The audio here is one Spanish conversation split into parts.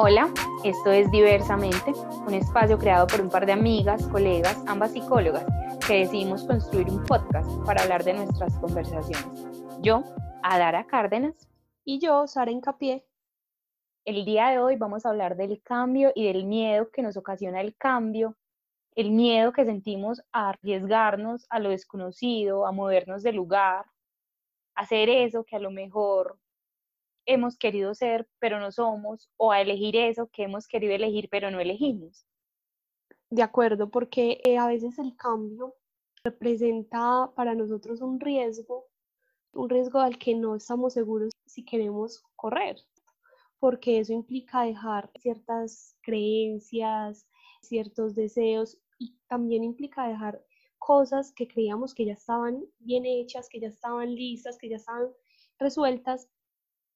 Hola, esto es Diversamente, un espacio creado por un par de amigas, colegas, ambas psicólogas, que decidimos construir un podcast para hablar de nuestras conversaciones. Yo, Adara Cárdenas. Y yo, Sara Incapié. El día de hoy vamos a hablar del cambio y del miedo que nos ocasiona el cambio, el miedo que sentimos a arriesgarnos a lo desconocido, a movernos de lugar, a hacer eso que a lo mejor hemos querido ser, pero no somos, o a elegir eso que hemos querido elegir, pero no elegimos. De acuerdo, porque eh, a veces el cambio representa para nosotros un riesgo, un riesgo al que no estamos seguros si queremos correr, porque eso implica dejar ciertas creencias, ciertos deseos y también implica dejar cosas que creíamos que ya estaban bien hechas, que ya estaban listas, que ya estaban resueltas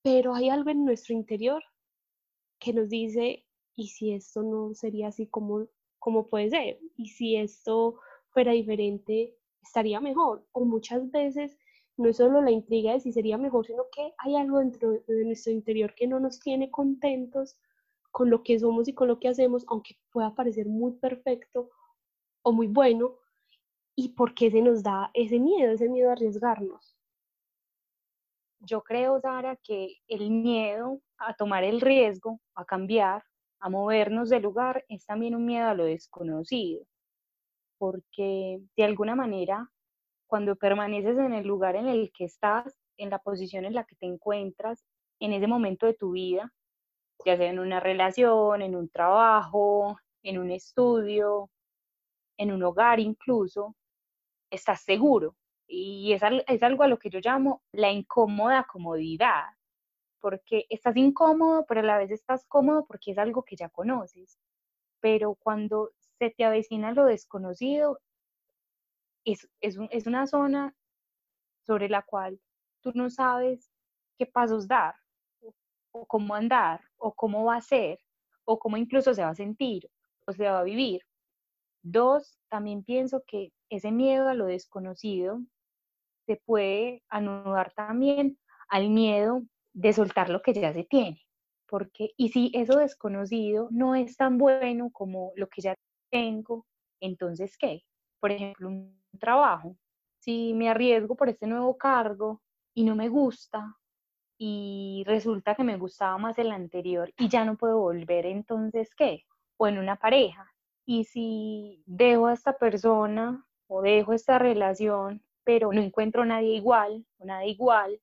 pero hay algo en nuestro interior que nos dice, ¿y si esto no sería así como, como puede ser? ¿Y si esto fuera diferente, estaría mejor? O muchas veces no es solo la intriga de si sería mejor, sino que hay algo dentro de nuestro interior que no nos tiene contentos con lo que somos y con lo que hacemos, aunque pueda parecer muy perfecto o muy bueno, y por qué se nos da ese miedo, ese miedo a arriesgarnos yo creo, Sara, que el miedo a tomar el riesgo, a cambiar, a movernos de lugar, es también un miedo a lo desconocido, porque de alguna manera, cuando permaneces en el lugar en el que estás, en la posición en la que te encuentras, en ese momento de tu vida, ya sea en una relación, en un trabajo, en un estudio, en un hogar incluso, estás seguro, y es, es algo a lo que yo llamo la incómoda comodidad, porque estás incómodo, pero a la vez estás cómodo porque es algo que ya conoces. Pero cuando se te avecina lo desconocido, es, es, es una zona sobre la cual tú no sabes qué pasos dar, o cómo andar, o cómo va a ser, o cómo incluso se va a sentir, o se va a vivir. Dos, también pienso que ese miedo a lo desconocido se puede anudar también al miedo de soltar lo que ya se tiene. Porque, y si eso desconocido no es tan bueno como lo que ya tengo, entonces, ¿qué? Por ejemplo, un trabajo. Si me arriesgo por este nuevo cargo y no me gusta y resulta que me gustaba más el anterior y ya no puedo volver, entonces, ¿qué? O en una pareja. Y si dejo a esta persona o dejo esta relación pero no encuentro nadie igual nada igual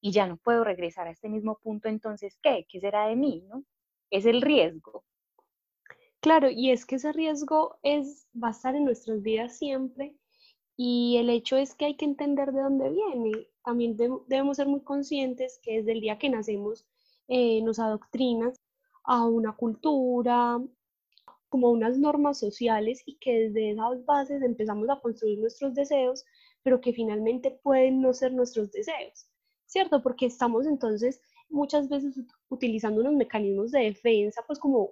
y ya no puedo regresar a este mismo punto, entonces, ¿qué? ¿Qué será de mí? ¿no? Es el riesgo. Claro, y es que ese riesgo es, va a estar en nuestras vidas siempre y el hecho es que hay que entender de dónde viene. También debemos ser muy conscientes que desde el día que nacemos eh, nos adoctrinas a una cultura, como unas normas sociales y que desde esas bases empezamos a construir nuestros deseos, pero que finalmente pueden no ser nuestros deseos, ¿cierto? Porque estamos entonces muchas veces utilizando unos mecanismos de defensa, pues como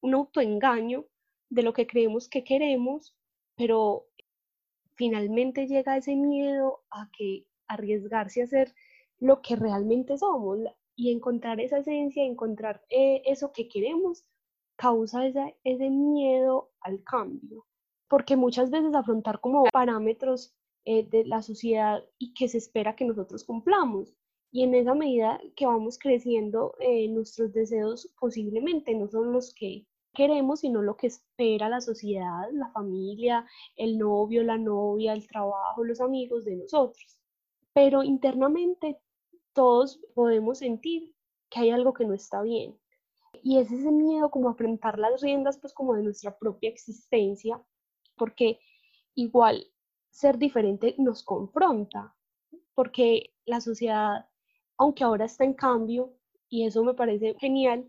un autoengaño de lo que creemos que queremos, pero finalmente llega ese miedo a que arriesgarse a hacer lo que realmente somos y encontrar esa esencia, encontrar eh, eso que queremos causa ese miedo al cambio, porque muchas veces afrontar como parámetros eh, de la sociedad y que se espera que nosotros cumplamos. Y en esa medida que vamos creciendo, eh, nuestros deseos posiblemente no son los que queremos, sino lo que espera la sociedad, la familia, el novio, la novia, el trabajo, los amigos de nosotros. Pero internamente todos podemos sentir que hay algo que no está bien, y es ese miedo como a enfrentar las riendas pues como de nuestra propia existencia, porque igual ser diferente nos confronta, porque la sociedad, aunque ahora está en cambio, y eso me parece genial,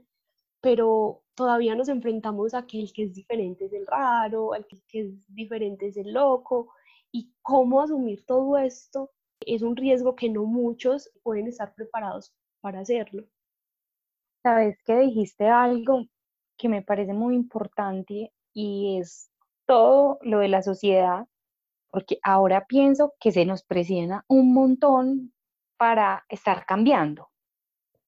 pero todavía nos enfrentamos a que el que es diferente es el raro, al que es diferente es el loco, y cómo asumir todo esto es un riesgo que no muchos pueden estar preparados para hacerlo. Sabes que dijiste algo que me parece muy importante y es todo lo de la sociedad, porque ahora pienso que se nos presiona un montón para estar cambiando.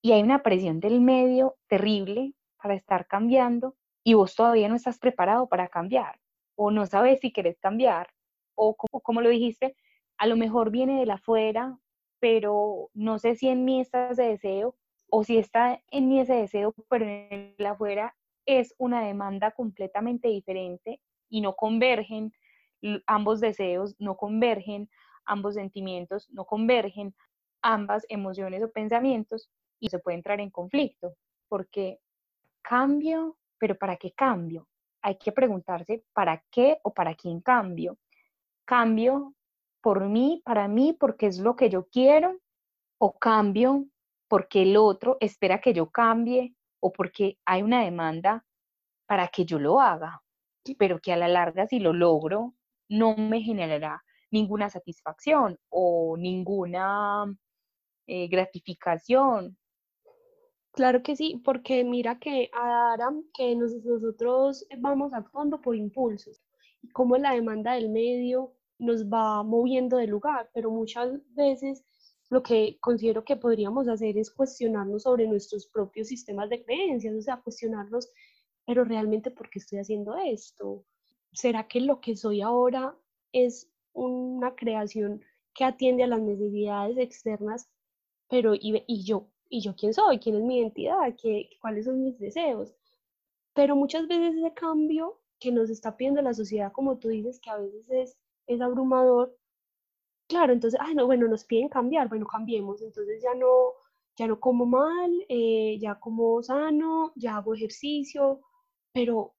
Y hay una presión del medio terrible para estar cambiando y vos todavía no estás preparado para cambiar o no sabes si querés cambiar o como, como lo dijiste, a lo mejor viene de afuera, pero no sé si en mí está ese deseo o si está en mí ese deseo, pero en la afuera es una demanda completamente diferente y no convergen ambos deseos, no convergen ambos sentimientos, no convergen ambas emociones o pensamientos y se puede entrar en conflicto, porque cambio, pero ¿para qué cambio? Hay que preguntarse para qué o para quién cambio. Cambio por mí, para mí, porque es lo que yo quiero, o cambio porque el otro espera que yo cambie, o porque hay una demanda para que yo lo haga, pero que a la larga si lo logro no me generará ninguna satisfacción o ninguna eh, gratificación. Claro que sí, porque mira que ahora que nosotros vamos actuando por impulsos y cómo la demanda del medio nos va moviendo de lugar, pero muchas veces lo que considero que podríamos hacer es cuestionarnos sobre nuestros propios sistemas de creencias, o sea, cuestionarnos, pero realmente, ¿por qué estoy haciendo esto? ¿Será que lo que soy ahora es una creación que atiende a las necesidades externas, pero y, yo, y yo quién soy, quién es mi identidad, ¿Qué, cuáles son mis deseos? Pero muchas veces ese cambio que nos está pidiendo la sociedad, como tú dices, que a veces es, es abrumador, claro, entonces, ay, no, bueno, nos piden cambiar, bueno, cambiemos, entonces ya no, ya no como mal, eh, ya como sano, ya hago ejercicio, pero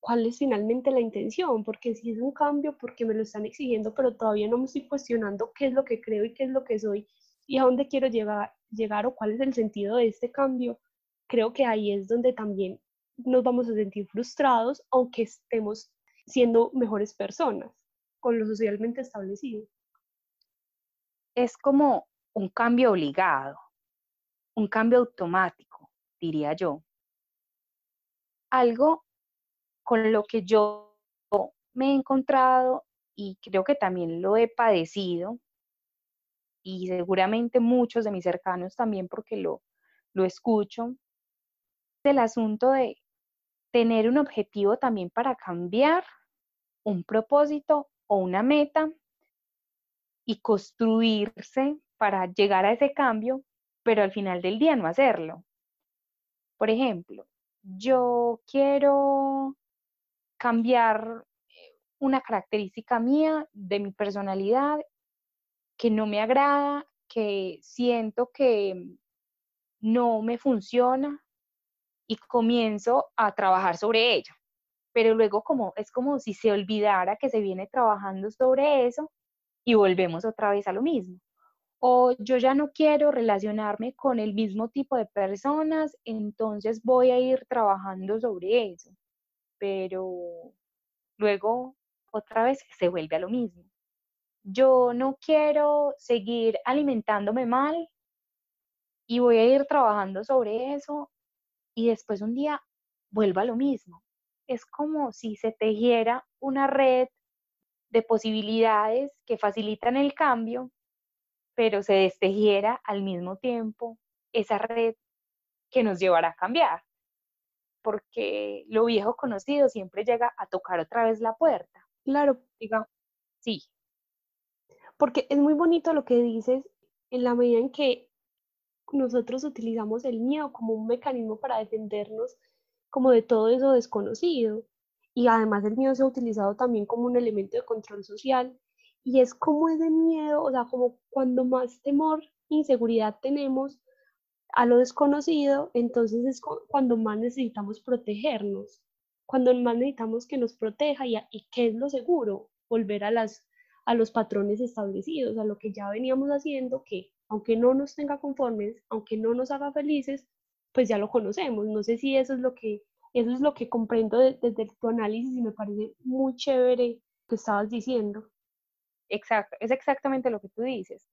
cuál es finalmente la intención, porque si es un cambio, porque me lo están exigiendo, pero todavía no me estoy cuestionando qué es lo que creo y qué es lo que soy y a dónde quiero llegar, llegar o cuál es el sentido de este cambio, creo que ahí es donde también nos vamos a sentir frustrados, aunque estemos siendo mejores personas con lo socialmente establecido. Es como un cambio obligado, un cambio automático, diría yo. Algo con lo que yo me he encontrado y creo que también lo he padecido y seguramente muchos de mis cercanos también porque lo, lo escucho, el asunto de tener un objetivo también para cambiar, un propósito o una meta y construirse para llegar a ese cambio, pero al final del día no hacerlo. Por ejemplo, yo quiero cambiar eh, una característica mía de mi personalidad que no me agrada, que siento que no me funciona y comienzo a trabajar sobre ella. Pero luego como es como si se olvidara que se viene trabajando sobre eso y volvemos otra vez a lo mismo. O yo ya no quiero relacionarme con el mismo tipo de personas, entonces voy a ir trabajando sobre eso pero luego otra vez se vuelve a lo mismo. Yo no quiero seguir alimentándome mal y voy a ir trabajando sobre eso y después un día vuelvo a lo mismo. Es como si se tejiera una red de posibilidades que facilitan el cambio, pero se destejiera al mismo tiempo esa red que nos llevará a cambiar porque lo viejo conocido siempre llega a tocar otra vez la puerta. Claro. Diga, sí. Porque es muy bonito lo que dices en la medida en que nosotros utilizamos el miedo como un mecanismo para defendernos como de todo eso desconocido. Y además el miedo se ha utilizado también como un elemento de control social. Y es como ese miedo, o sea, como cuando más temor, inseguridad tenemos, a lo desconocido, entonces es cuando más necesitamos protegernos, cuando más necesitamos que nos proteja y, y qué es lo seguro, volver a, las, a los patrones establecidos, a lo que ya veníamos haciendo, que aunque no nos tenga conformes, aunque no nos haga felices, pues ya lo conocemos. No sé si eso es lo que, eso es lo que comprendo desde tu análisis y me parece muy chévere que estabas diciendo. Exacto, es exactamente lo que tú dices.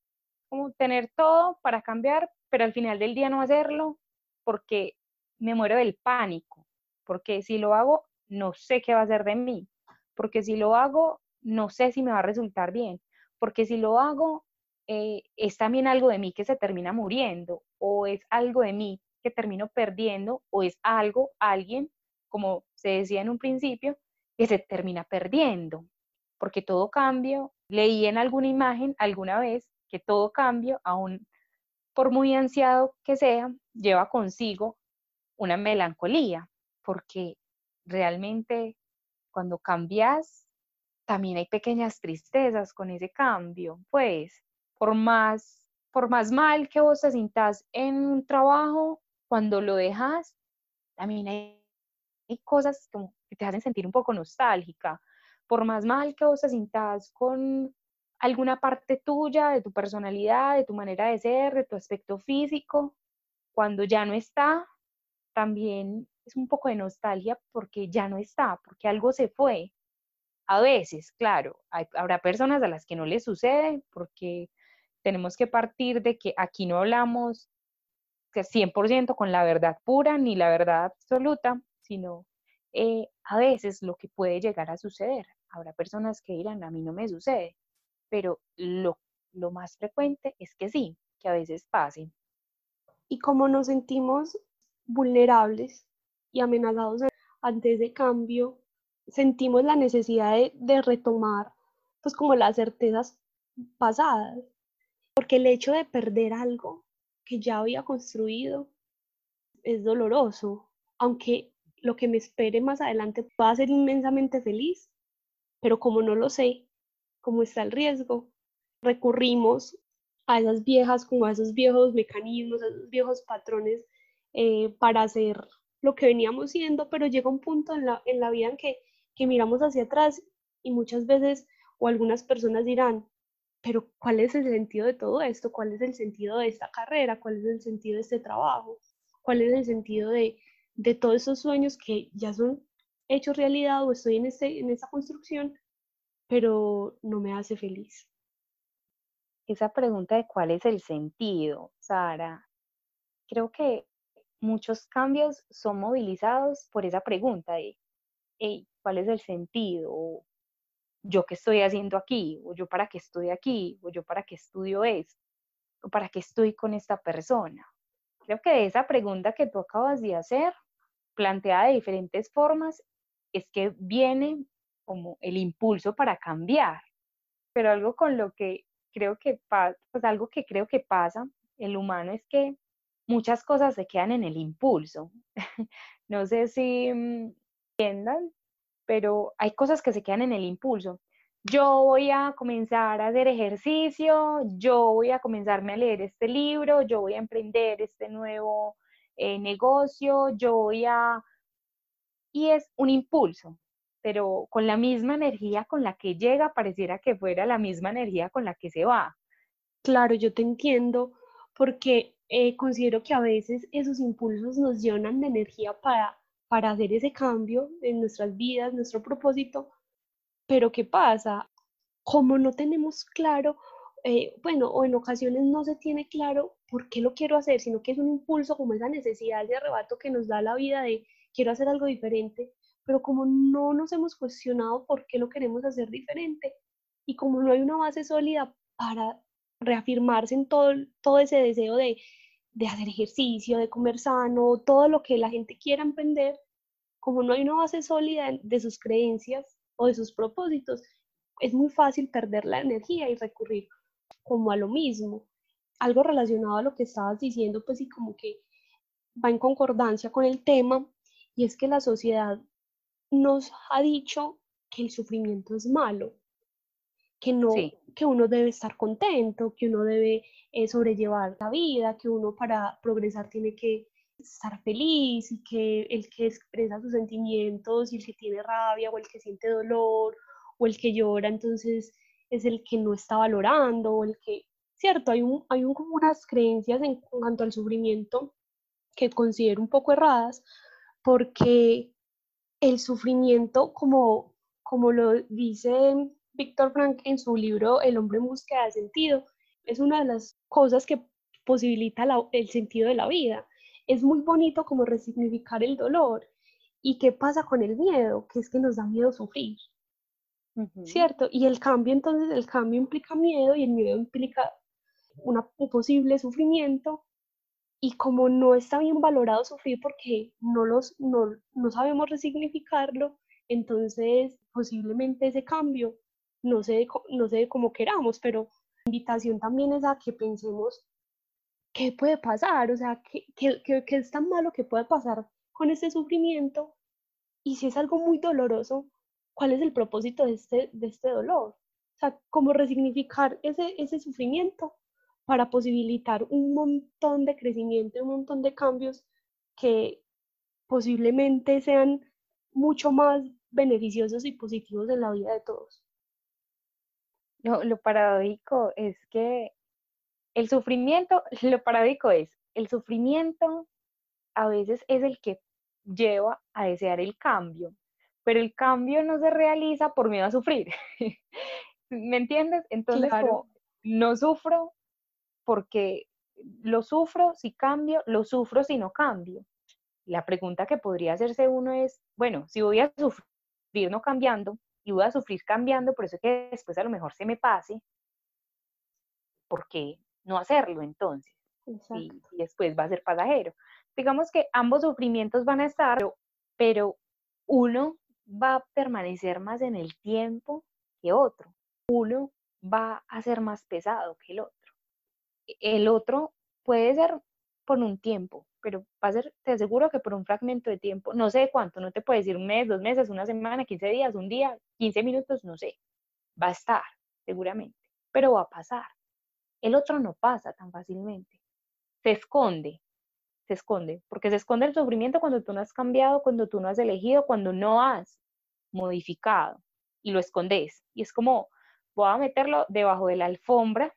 Como tener todo para cambiar, pero al final del día no hacerlo porque me muero del pánico, porque si lo hago, no sé qué va a ser de mí, porque si lo hago, no sé si me va a resultar bien, porque si lo hago, eh, es también algo de mí que se termina muriendo o es algo de mí que termino perdiendo o es algo, alguien, como se decía en un principio, que se termina perdiendo, porque todo cambio, leí en alguna imagen alguna vez que todo cambio, aún por muy ansiado que sea, lleva consigo una melancolía, porque realmente cuando cambias, también hay pequeñas tristezas con ese cambio, pues, por más, por más mal que vos te sintas en un trabajo, cuando lo dejas, también hay, hay cosas que te hacen sentir un poco nostálgica. Por más mal que vos te sintas con alguna parte tuya, de tu personalidad, de tu manera de ser, de tu aspecto físico, cuando ya no está, también es un poco de nostalgia porque ya no está, porque algo se fue. A veces, claro, habrá personas a las que no les sucede porque tenemos que partir de que aquí no hablamos 100% con la verdad pura ni la verdad absoluta, sino eh, a veces lo que puede llegar a suceder. Habrá personas que dirán, a mí no me sucede, pero lo, lo más frecuente es que sí, que a veces pase. Y como nos sentimos vulnerables y amenazados ante ese cambio, sentimos la necesidad de, de, retomar pues como las certezas pasadas, porque el hecho de perder algo que ya había construido es doloroso, aunque lo que me espere más adelante va a ser inmensamente feliz, pero como no lo sé, como está el riesgo, recurrimos a esas viejas, como a esos viejos mecanismos, a esos viejos patrones eh, para hacer lo que veníamos siendo, pero llega un punto en la, en la vida en que, que miramos hacia atrás y muchas veces o algunas personas dirán, pero ¿cuál es el sentido de todo esto? ¿Cuál es el sentido de esta carrera? ¿Cuál es el sentido de este trabajo? ¿Cuál es el sentido de, de todos esos sueños que ya son hechos realidad o estoy en, este, en esta construcción, pero no me hace feliz? Esa pregunta de cuál es el sentido, Sara, creo que muchos cambios son movilizados por esa pregunta de, ¿cuál es el sentido? ¿Yo qué estoy haciendo aquí? ¿O yo para qué estoy aquí? ¿O yo para qué estudio esto? ¿O para qué estoy con esta persona? Creo que esa pregunta que tú acabas de hacer, planteada de diferentes formas, es que viene como el impulso para cambiar. Pero algo con lo que creo que pasa, pues algo que creo que pasa, el humano es que muchas cosas se quedan en el impulso. no sé si entiendan, pero hay cosas que se quedan en el impulso. Yo voy a comenzar a hacer ejercicio, yo voy a comenzarme a leer este libro, yo voy a emprender este nuevo eh, negocio, yo voy a... Y es un impulso, pero con la misma energía con la que llega, pareciera que fuera la misma energía con la que se va. Claro, yo te entiendo, porque eh, considero que a veces esos impulsos nos llenan de energía para, para hacer ese cambio en nuestras vidas, nuestro propósito, pero ¿qué pasa? Como no tenemos claro, eh, bueno, o en ocasiones no se tiene claro por qué lo quiero hacer, sino que es un impulso como esa necesidad de arrebato que nos da la vida de quiero hacer algo diferente, pero como no nos hemos cuestionado por qué lo queremos hacer diferente y como no hay una base sólida para reafirmarse en todo, todo ese deseo de, de hacer ejercicio, de comer sano, todo lo que la gente quiera emprender, como no hay una base sólida de sus creencias o de sus propósitos, es muy fácil perder la energía y recurrir como a lo mismo. Algo relacionado a lo que estabas diciendo, pues y como que va en concordancia con el tema, y es que la sociedad nos ha dicho que el sufrimiento es malo, que no, que uno debe estar contento, que uno debe eh, sobrellevar la vida, que uno para progresar tiene que estar feliz y que el que expresa sus sentimientos y el que tiene rabia o el que siente dolor o el que llora, entonces es el que no está valorando o el que, cierto, hay, un, hay unas creencias en cuanto al sufrimiento que considero un poco erradas porque el sufrimiento, como, como lo dice Víctor Frank en su libro El hombre en búsqueda de sentido. Es una de las cosas que posibilita el sentido de la vida. Es muy bonito como resignificar el dolor. ¿Y qué pasa con el miedo? Que es que nos da miedo sufrir. ¿Cierto? Y el cambio, entonces, el cambio implica miedo y el miedo implica una, un posible sufrimiento. Y como no está bien valorado sufrir porque no, los, no, no sabemos resignificarlo, entonces posiblemente ese cambio no se, no se como queramos, pero la invitación también es a que pensemos qué puede pasar, o sea, qué, qué, qué, es tan malo que puede pasar con este sufrimiento y si es algo muy doloroso, ¿cuál es el propósito de este, de este dolor? O sea, cómo resignificar ese, ese sufrimiento para posibilitar un montón de crecimiento, un montón de cambios que posiblemente sean mucho más beneficiosos y positivos en la vida de todos. Lo, lo paradójico es que el sufrimiento, lo paradójico es, el sufrimiento a veces es el que lleva a desear el cambio, pero el cambio no se realiza por miedo a sufrir. ¿Me entiendes? Entonces, no sufro porque lo sufro si cambio, lo sufro si no cambio. La pregunta que podría hacerse uno es, bueno, si voy a sufrir no cambiando y voy a sufrir cambiando, por eso que después a lo mejor se me pase, ¿por qué no hacerlo entonces? Y, después va a ser pasajero. Digamos que ambos sufrimientos van a estar, pero uno va a permanecer más en el tiempo que otro. Uno va a ser más pesado que el otro el otro puede ser por un tiempo, pero va a ser, te aseguro que por un fragmento de tiempo, no sé cuánto, no te puedo decir un mes, dos meses, una semana, 15 días, un día, 15 minutos, no sé, va a estar seguramente, pero va a pasar. El otro no pasa tan fácilmente, se esconde, se esconde, porque se esconde el sufrimiento cuando tú no has cambiado, cuando tú no has elegido, cuando no has modificado y lo escondes. Y es como, voy a meterlo debajo de la alfombra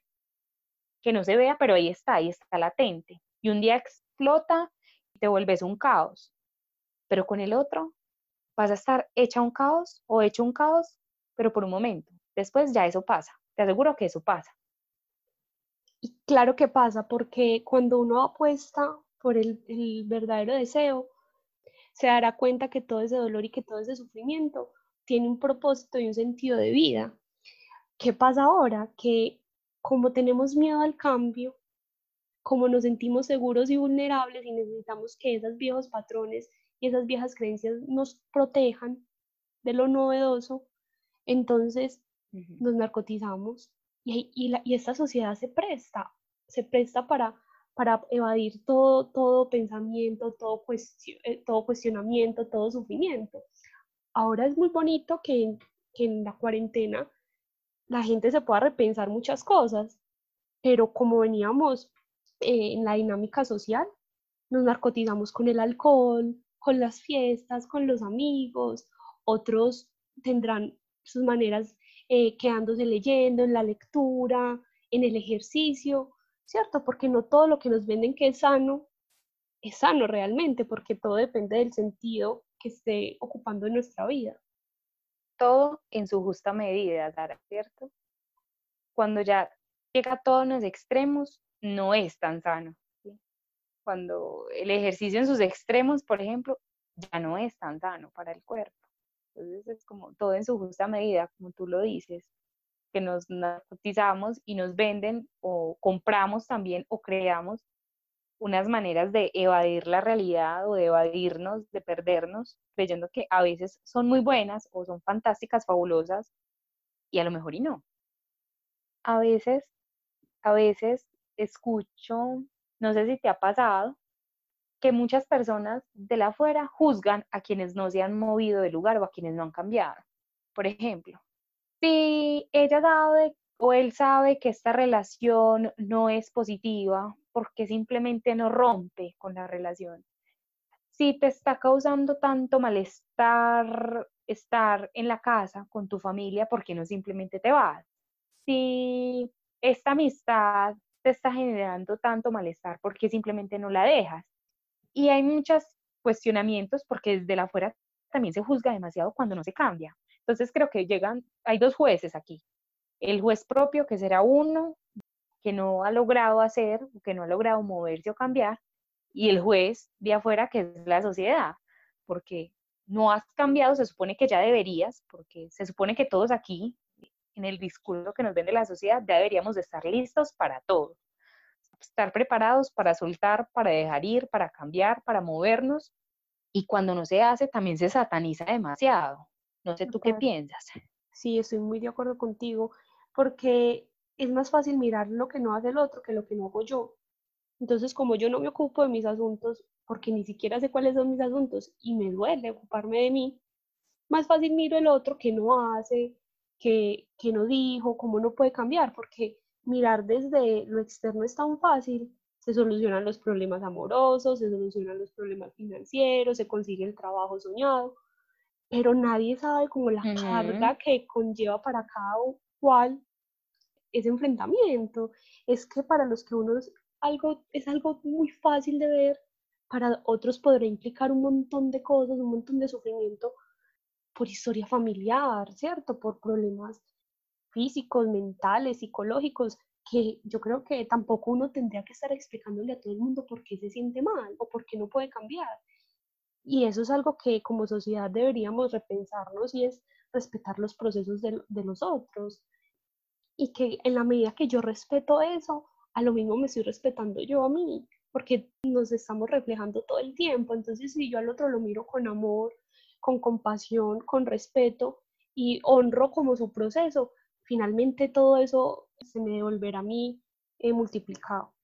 que no se vea, pero ahí está, ahí está latente. Y un día explota y te vuelves un caos. Pero con el otro vas a estar hecha un caos o hecho un caos, pero por un momento. Después ya eso pasa. Te aseguro que eso pasa. Y claro que pasa, porque cuando uno apuesta por el, el verdadero deseo, se dará cuenta que todo ese dolor y que todo ese sufrimiento tiene un propósito y un sentido de vida. ¿Qué pasa ahora? Que como tenemos miedo al cambio, como nos sentimos seguros y vulnerables y necesitamos que esos viejos patrones y esas viejas creencias nos protejan de lo novedoso, entonces nos narcotizamos y, y, esta sociedad se presta, se presta para, para evadir todo, todo pensamiento, todo, eh, todo cuestionamiento, todo sufrimiento. Ahora es muy bonito que, que en la cuarentena la gente se pueda repensar muchas cosas, pero como veníamos eh, en la dinámica social, nos narcotizamos con el alcohol, con las fiestas, con los amigos, otros tendrán sus maneras eh, quedándose leyendo, en la lectura, en el ejercicio, ¿cierto? Porque no todo lo que nos venden que es sano, es sano realmente, porque todo depende del sentido que esté ocupando en nuestra vida todo en su justa medida, ¿cierto? Cuando ya llega todo en los extremos, no es tan sano. Cuando el ejercicio en sus extremos, por ejemplo, ya no es tan sano para el cuerpo. Entonces es como todo en su justa medida, como tú lo dices, que nos narcotizamos y nos venden o compramos también o creamos unas maneras de evadir la realidad o de evadirnos, de perdernos, creyendo que a veces son muy buenas o son fantásticas, fabulosas, y a lo mejor y no. A veces, a veces escucho, no sé si te ha pasado, que muchas personas de la afuera juzgan a quienes no se han movido del lugar o a quienes no han cambiado. Por ejemplo, si ella sabe o él sabe que esta relación no es positiva porque simplemente no rompe con la relación. Si te está causando tanto malestar estar en la casa con tu familia, ¿por qué no simplemente te vas? Si esta amistad te está generando tanto malestar, ¿por qué simplemente no la dejas? Y hay muchos cuestionamientos porque desde la afuera también se juzga demasiado cuando no se cambia. Entonces creo que llegan, hay dos jueces aquí, el juez propio, que será uno que no ha logrado hacer, que no ha logrado moverse o cambiar, y el juez de afuera, que es la sociedad, porque no has cambiado, se supone que ya deberías, porque se supone que todos aquí, en el discurso que nos vende la sociedad, ya deberíamos de estar listos para todo. estar preparados para soltar, para dejar ir, para cambiar, para movernos. Y cuando no se hace, también se sataniza demasiado. No sé tú qué piensas. Sí, estoy muy de acuerdo contigo, porque es más fácil mirar lo que no hace el otro que lo que no hago yo. Entonces, como yo no me ocupo de mis asuntos, porque ni siquiera sé cuáles son mis asuntos y me duele ocuparme de mí, más fácil miro el otro que no hace, que, que no dijo, cómo no puede cambiar, porque mirar desde lo externo es tan fácil, se solucionan los problemas amorosos, se solucionan los problemas financieros, se consigue el trabajo soñado, pero nadie sabe como la carga que conlleva para cada cual ese enfrentamiento. Es que para los que uno es algo, es algo muy fácil de ver, para otros podrá implicar un montón de cosas, un montón de sufrimiento por historia familiar, ¿cierto? Por problemas físicos, mentales, psicológicos, que yo creo que tampoco uno tendría que estar explicándole a todo el mundo por qué se siente mal o por qué no puede cambiar. Y eso es algo que como sociedad deberíamos repensarnos y es respetar los procesos de, de los otros. Y que en la medida que yo respeto eso, a lo mismo me estoy respetando yo a mí, porque nos estamos reflejando todo el tiempo. Entonces, si yo al otro lo miro con amor, con compasión, con respeto y honro como su proceso, finalmente todo eso se me devolverá a mí eh, multiplicado.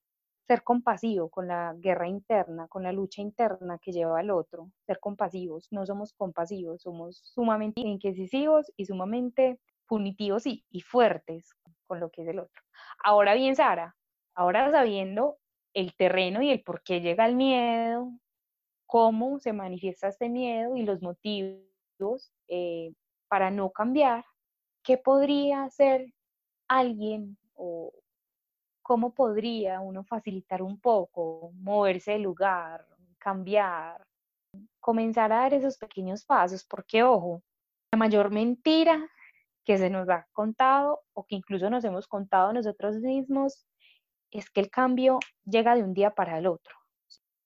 Ser compasivo con la guerra interna, con la lucha interna que lleva al otro, ser compasivos, no somos compasivos, somos sumamente inquisitivos y sumamente punitivos y, fuertes con lo que es el otro. Ahora bien, Sara, ahora sabiendo el terreno y el por qué llega el miedo, cómo se manifiesta este miedo y los motivos eh, para no cambiar, ¿qué podría hacer alguien o cómo podría uno facilitar un poco, moverse de lugar, cambiar, comenzar a dar esos pequeños pasos? Porque, ojo, la mayor mentira que se nos ha contado o que incluso nos hemos contado nosotros mismos es que el cambio llega de un día para el otro.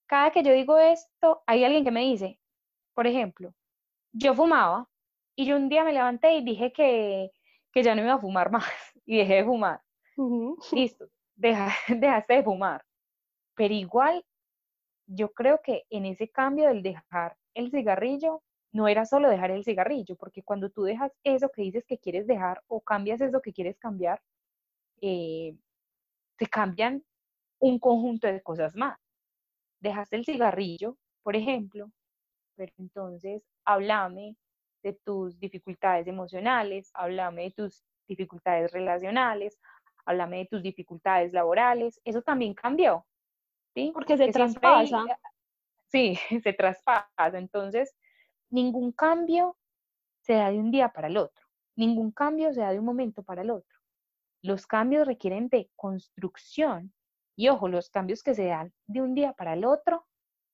Cada que yo digo esto, hay alguien que me dice, por ejemplo, yo fumaba y yo un día me levanté y dije que, que ya no iba a fumar más y dejé de fumar. Listo, deja, dejaste de fumar. Pero igual, yo creo que en ese cambio del dejar el cigarrillo, no era solo dejar el cigarrillo, porque cuando tú dejas eso que dices que quieres dejar o cambias eso que quieres cambiar, eh, te cambian un conjunto de cosas más. Dejaste el cigarrillo, por ejemplo, pero entonces háblame de tus dificultades emocionales, háblame de tus dificultades relacionales, háblame de tus dificultades laborales, eso también cambió, ¿sí? Porque se traspasa. sí, se traspasa, entonces ningún cambio se da de un día para el otro, ningún cambio se da de un momento para el otro. Los cambios requieren de construcción y ojo, los cambios que se dan de un día para el otro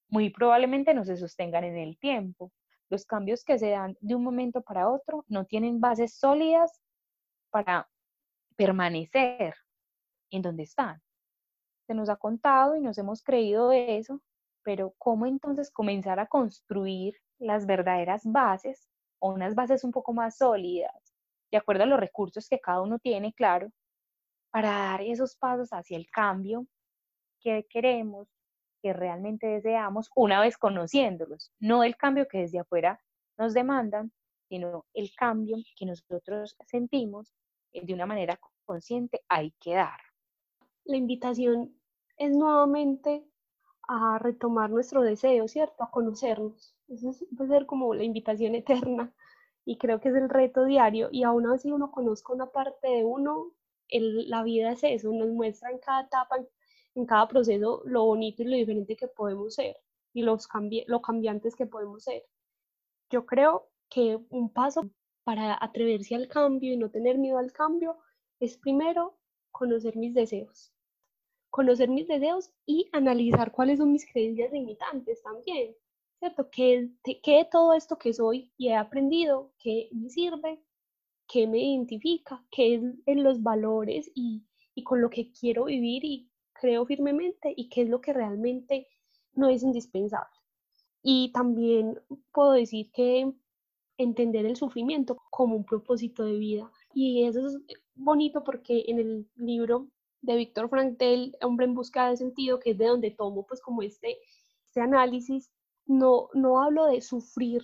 muy probablemente no se sostengan en el tiempo. Los cambios que se dan de un momento para otro no tienen bases sólidas para permanecer en donde están. Se nos ha contado y nos hemos creído eso, pero ¿cómo entonces comenzar a construir las verdaderas bases o unas bases un poco más sólidas, de acuerdo a los recursos que cada uno tiene, claro, para dar esos pasos hacia el cambio que queremos, que realmente deseamos una vez conociéndolos, no el cambio que desde afuera nos demandan, sino el cambio que nosotros sentimos de una manera consciente hay que dar. La invitación es nuevamente a retomar nuestro deseo, ¿cierto? A conocernos. Eso puede ser como la invitación eterna y creo que es el reto diario y aún así uno conozca una parte de uno, la vida es eso, nos muestra en cada etapa, en cada proceso lo bonito y lo diferente que podemos ser y los lo cambiantes que podemos ser. Yo creo que un paso para atreverse al cambio y no tener miedo al cambio es primero conocer mis deseos. Conocer mis deseos y analizar cuáles son mis creencias limitantes también, ¿cierto? ¿Qué, qué de todo esto que soy y he aprendido, qué me sirve, qué me identifica, qué es en los valores y, y con lo que quiero vivir y creo firmemente y qué es lo que realmente no es indispensable. Y también puedo decir que entender el sufrimiento como un propósito de vida. Y eso es bonito porque en el libro de Víctor Frank del Hombre en busca de sentido, que es de donde tomo pues como este, este análisis, no, no hablo de sufrir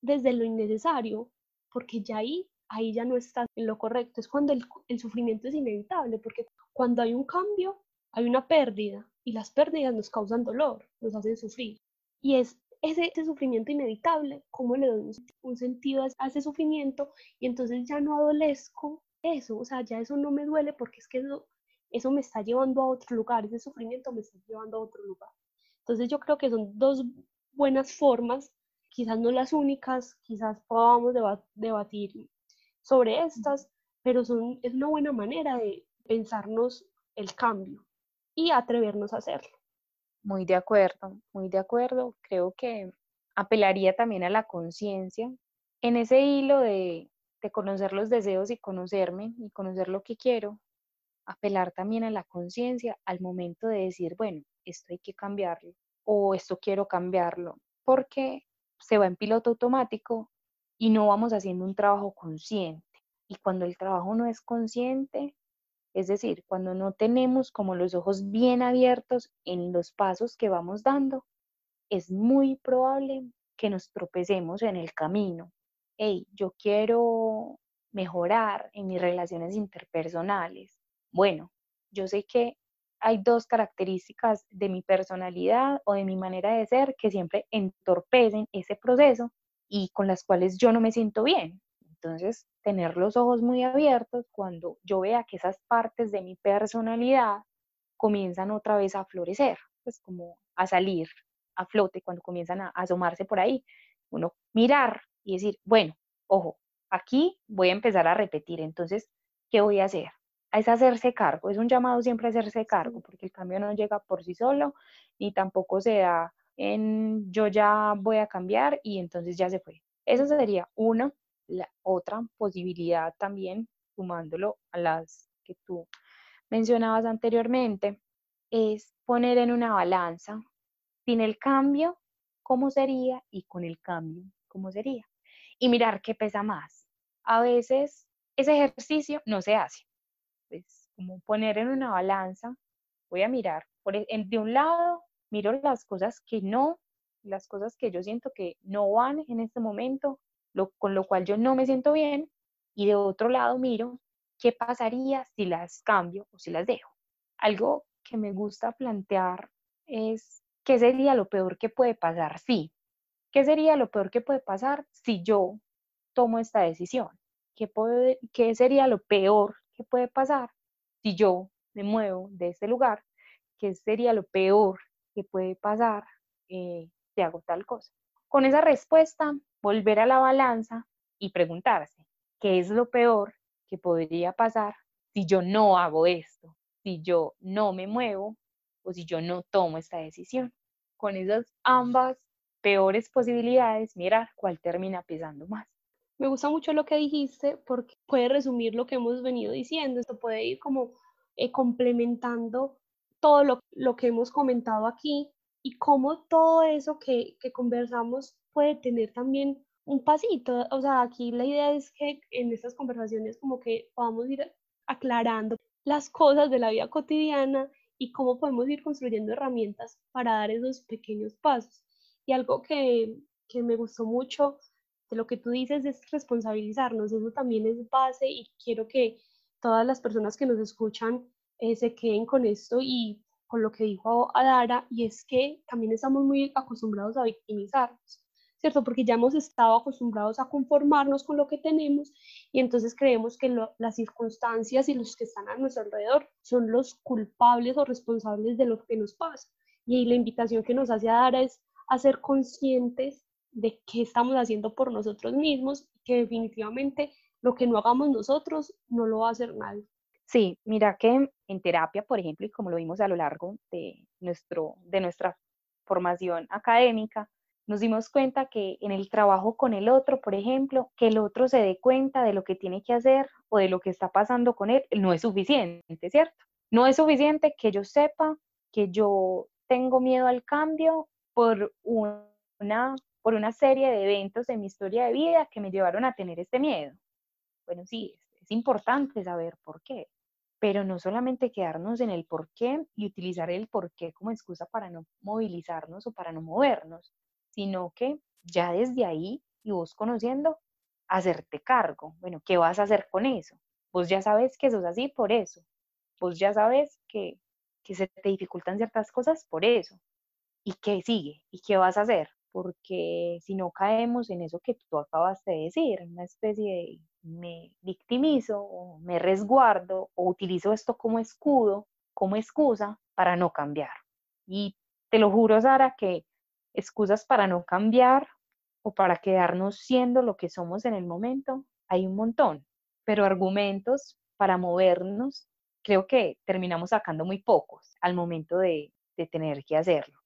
desde lo innecesario, porque ya ahí, ahí ya no está en lo correcto, es cuando el, el sufrimiento es inevitable, porque cuando hay un cambio, hay una pérdida, y las pérdidas nos causan dolor, nos hacen sufrir. Y es ese, sufrimiento inevitable, cómo le doy un, sentido a, ese sufrimiento y entonces ya no adolezco eso, o sea, ya eso no me duele porque es que eso me está llevando a otro lugar, ese sufrimiento me está llevando a otro lugar. Entonces yo creo que son dos buenas formas, quizás no las únicas, quizás podamos debatir sobre estas, pero son, es una buena manera de pensarnos el cambio y atrevernos a hacerlo. Muy de acuerdo, muy de acuerdo. Creo que apelaría también a la conciencia en ese hilo de, de conocer los deseos y conocerme y conocer lo que quiero, apelar también a la conciencia al momento de decir, bueno, esto hay que cambiarlo o esto quiero cambiarlo, porque se va en piloto automático y no vamos haciendo un trabajo consciente. Y cuando el trabajo no es consciente, es decir, cuando no tenemos como los ojos bien abiertos en los pasos que vamos dando, es muy probable que nos tropecemos en el camino. Hey, yo quiero mejorar en mis relaciones interpersonales. Bueno, yo sé que hay dos características de mi personalidad o de mi manera de ser que siempre entorpecen ese proceso y con las cuales yo no me siento bien. Entonces, tener los ojos muy abiertos cuando yo vea que esas partes de mi personalidad comienzan otra vez a florecer, pues como a salir a flote cuando comienzan a asomarse por ahí. Uno mirar y decir, bueno, ojo, aquí voy a empezar a repetir, entonces, ¿qué voy a hacer? Es hacerse cargo, es un llamado siempre a hacerse cargo, porque el cambio no llega por sí solo, ni tampoco se da en yo ya voy a cambiar y entonces ya se fue. Eso sería uno la otra posibilidad también, sumándolo a las que tú mencionabas anteriormente, es poner en una balanza sin el cambio, cómo sería y con el cambio, cómo sería. Y mirar qué pesa más. A veces ese ejercicio no se hace. Es como poner en una balanza, voy a mirar, por, e, de un lado miro las cosas que no, las cosas que yo siento que no van en este momento con lo cual yo no me siento bien, y de otro lado miro qué pasaría si las cambio o si las dejo. Algo que me gusta plantear es qué sería lo peor que puede pasar si, qué sería lo peor que puede pasar si yo tomo esta decisión, qué, puede, qué sería lo peor que puede pasar si yo me muevo de este lugar, qué sería lo peor que puede pasar eh, si hago tal cosa. Con esa respuesta volver a la balanza y preguntarse, ¿qué es lo peor que podría pasar si yo no hago esto, si yo no me muevo o si yo no tomo esta decisión? Con esas ambas peores posibilidades, mirar cuál termina pesando más. Me gusta mucho lo que dijiste porque puede resumir lo que hemos venido diciendo. Esto puede ir como eh, complementando todo lo, lo, que hemos comentado aquí y cómo todo eso que, que conversamos puede tener también un pasito. O sea, aquí la idea es que en estas conversaciones como que podamos ir aclarando las cosas de la vida cotidiana y cómo podemos ir construyendo herramientas para dar esos pequeños pasos. Y algo que, que me gustó mucho lo que tú dices es responsabilizarnos. Eso también es base y quiero que todas las personas que nos escuchan eh, se queden con esto y con lo que dijo Adara, y es que también estamos muy acostumbrados a victimizarnos. ¿cierto? Porque ya hemos estado acostumbrados a conformarnos con lo que tenemos y entonces creemos que las circunstancias y los que están a nuestro alrededor son los culpables o responsables de lo que nos pasa. Y la invitación que nos hace Adara es a ser conscientes de qué estamos haciendo por nosotros mismos, que definitivamente lo que no hagamos nosotros no lo va a hacer nadie. Sí, mira que en terapia, por ejemplo, y como lo vimos a lo largo de, nuestro, de nuestra formación académica, nos dimos cuenta que en el trabajo con el otro, por ejemplo, que el otro se dé cuenta de lo que tiene que hacer o de lo que está pasando con él, no es suficiente, ¿cierto? No es suficiente que yo sepa que yo tengo miedo al cambio por una, por una serie de eventos en mi historia de vida que me llevaron a tener este miedo. Bueno, sí, es importante saber por qué, pero no solamente quedarnos en el por qué y utilizar el por qué como excusa para no movilizarnos o para no movernos, sino que ya desde ahí y vos conociendo, hacerte cargo. Bueno, ¿qué vas a hacer con eso? Vos ya sabes que sos así por eso. Vos ya sabes que, que se te dificultan ciertas cosas por eso. ¿Y qué sigue? ¿Y qué vas a hacer? Porque si no caemos en eso que tú acabas de decir, una especie de me victimizo o me resguardo o utilizo esto como escudo, como excusa para no cambiar. Y te lo juro, Sara, que excusas para no cambiar o para quedarnos siendo lo que somos en el momento, hay un montón, pero argumentos para movernos, creo que terminamos sacando muy pocos al momento de, de tener que hacerlo.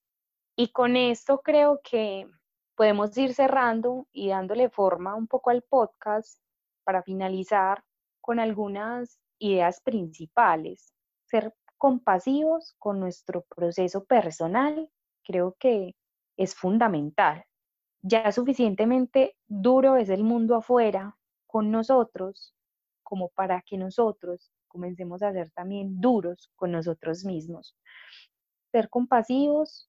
Y con esto creo que podemos ir cerrando y dándole forma un poco al podcast para finalizar con algunas ideas principales. Ser compasivos con nuestro proceso personal creo que es fundamental. Ya suficientemente duro es el mundo afuera con nosotros como para que nosotros comencemos a ser también duros con nosotros mismos. Ser compasivos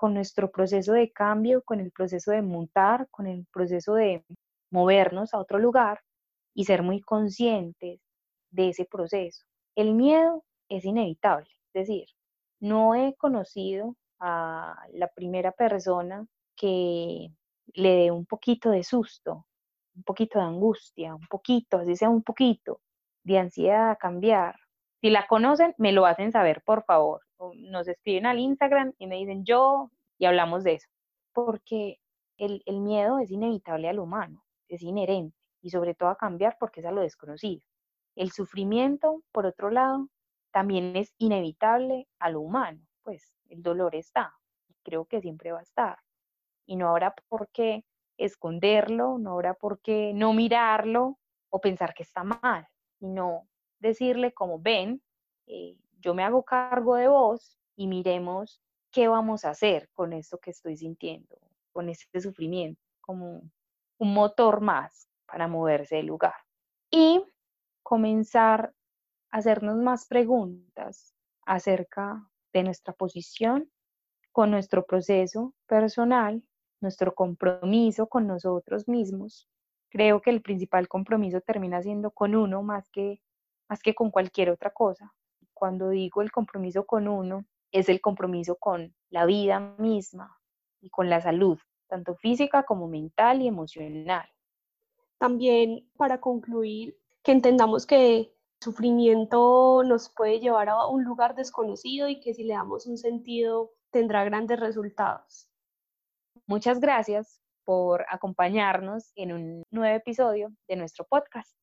con nuestro proceso de cambio, con el proceso de montar, con el proceso de movernos a otro lugar y ser muy conscientes de ese proceso. El miedo es inevitable, es decir, no he conocido a la primera persona que le dé un poquito de susto, un poquito de angustia, un poquito, así sea un poquito, de ansiedad a cambiar. Si la conocen, me lo hacen saber, por favor. Nos escriben al Instagram y me dicen yo y hablamos de eso. Porque el, el miedo es inevitable al humano, es inherente y sobre todo a cambiar porque es a lo desconocido. El sufrimiento, por otro lado, también es inevitable a lo humano, pues el dolor está y creo que siempre va a estar. Y no habrá por qué esconderlo, no habrá por qué no mirarlo o pensar que está mal, sino decirle como ven, eh, yo me hago cargo de vos y miremos qué vamos a hacer con esto que estoy sintiendo, con este sufrimiento, como un motor más para moverse del lugar. Y comenzar a hacernos más preguntas acerca de nuestra posición con nuestro proceso personal, nuestro compromiso con nosotros mismos. Creo que el principal compromiso termina siendo con uno más que, más que con cualquier otra cosa. Cuando digo el compromiso con uno, es el compromiso con la vida misma y con la salud, tanto física como mental y emocional. También para concluir, que entendamos que sufrimiento nos puede llevar a un lugar desconocido y que si le damos un sentido tendrá grandes resultados. Muchas gracias por acompañarnos en un nuevo episodio de nuestro podcast.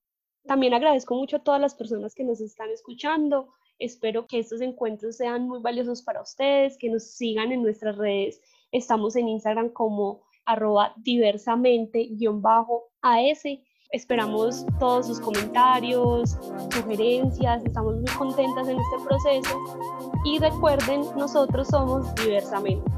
También agradezco mucho a todas las personas que nos están escuchando. Espero que estos encuentros sean muy valiosos para ustedes, que nos sigan en nuestras redes. Estamos en Instagram como arroba diversamente-as. Esperamos todos sus comentarios, sugerencias, estamos muy contentas en este proceso y recuerden, nosotros somos diversamente.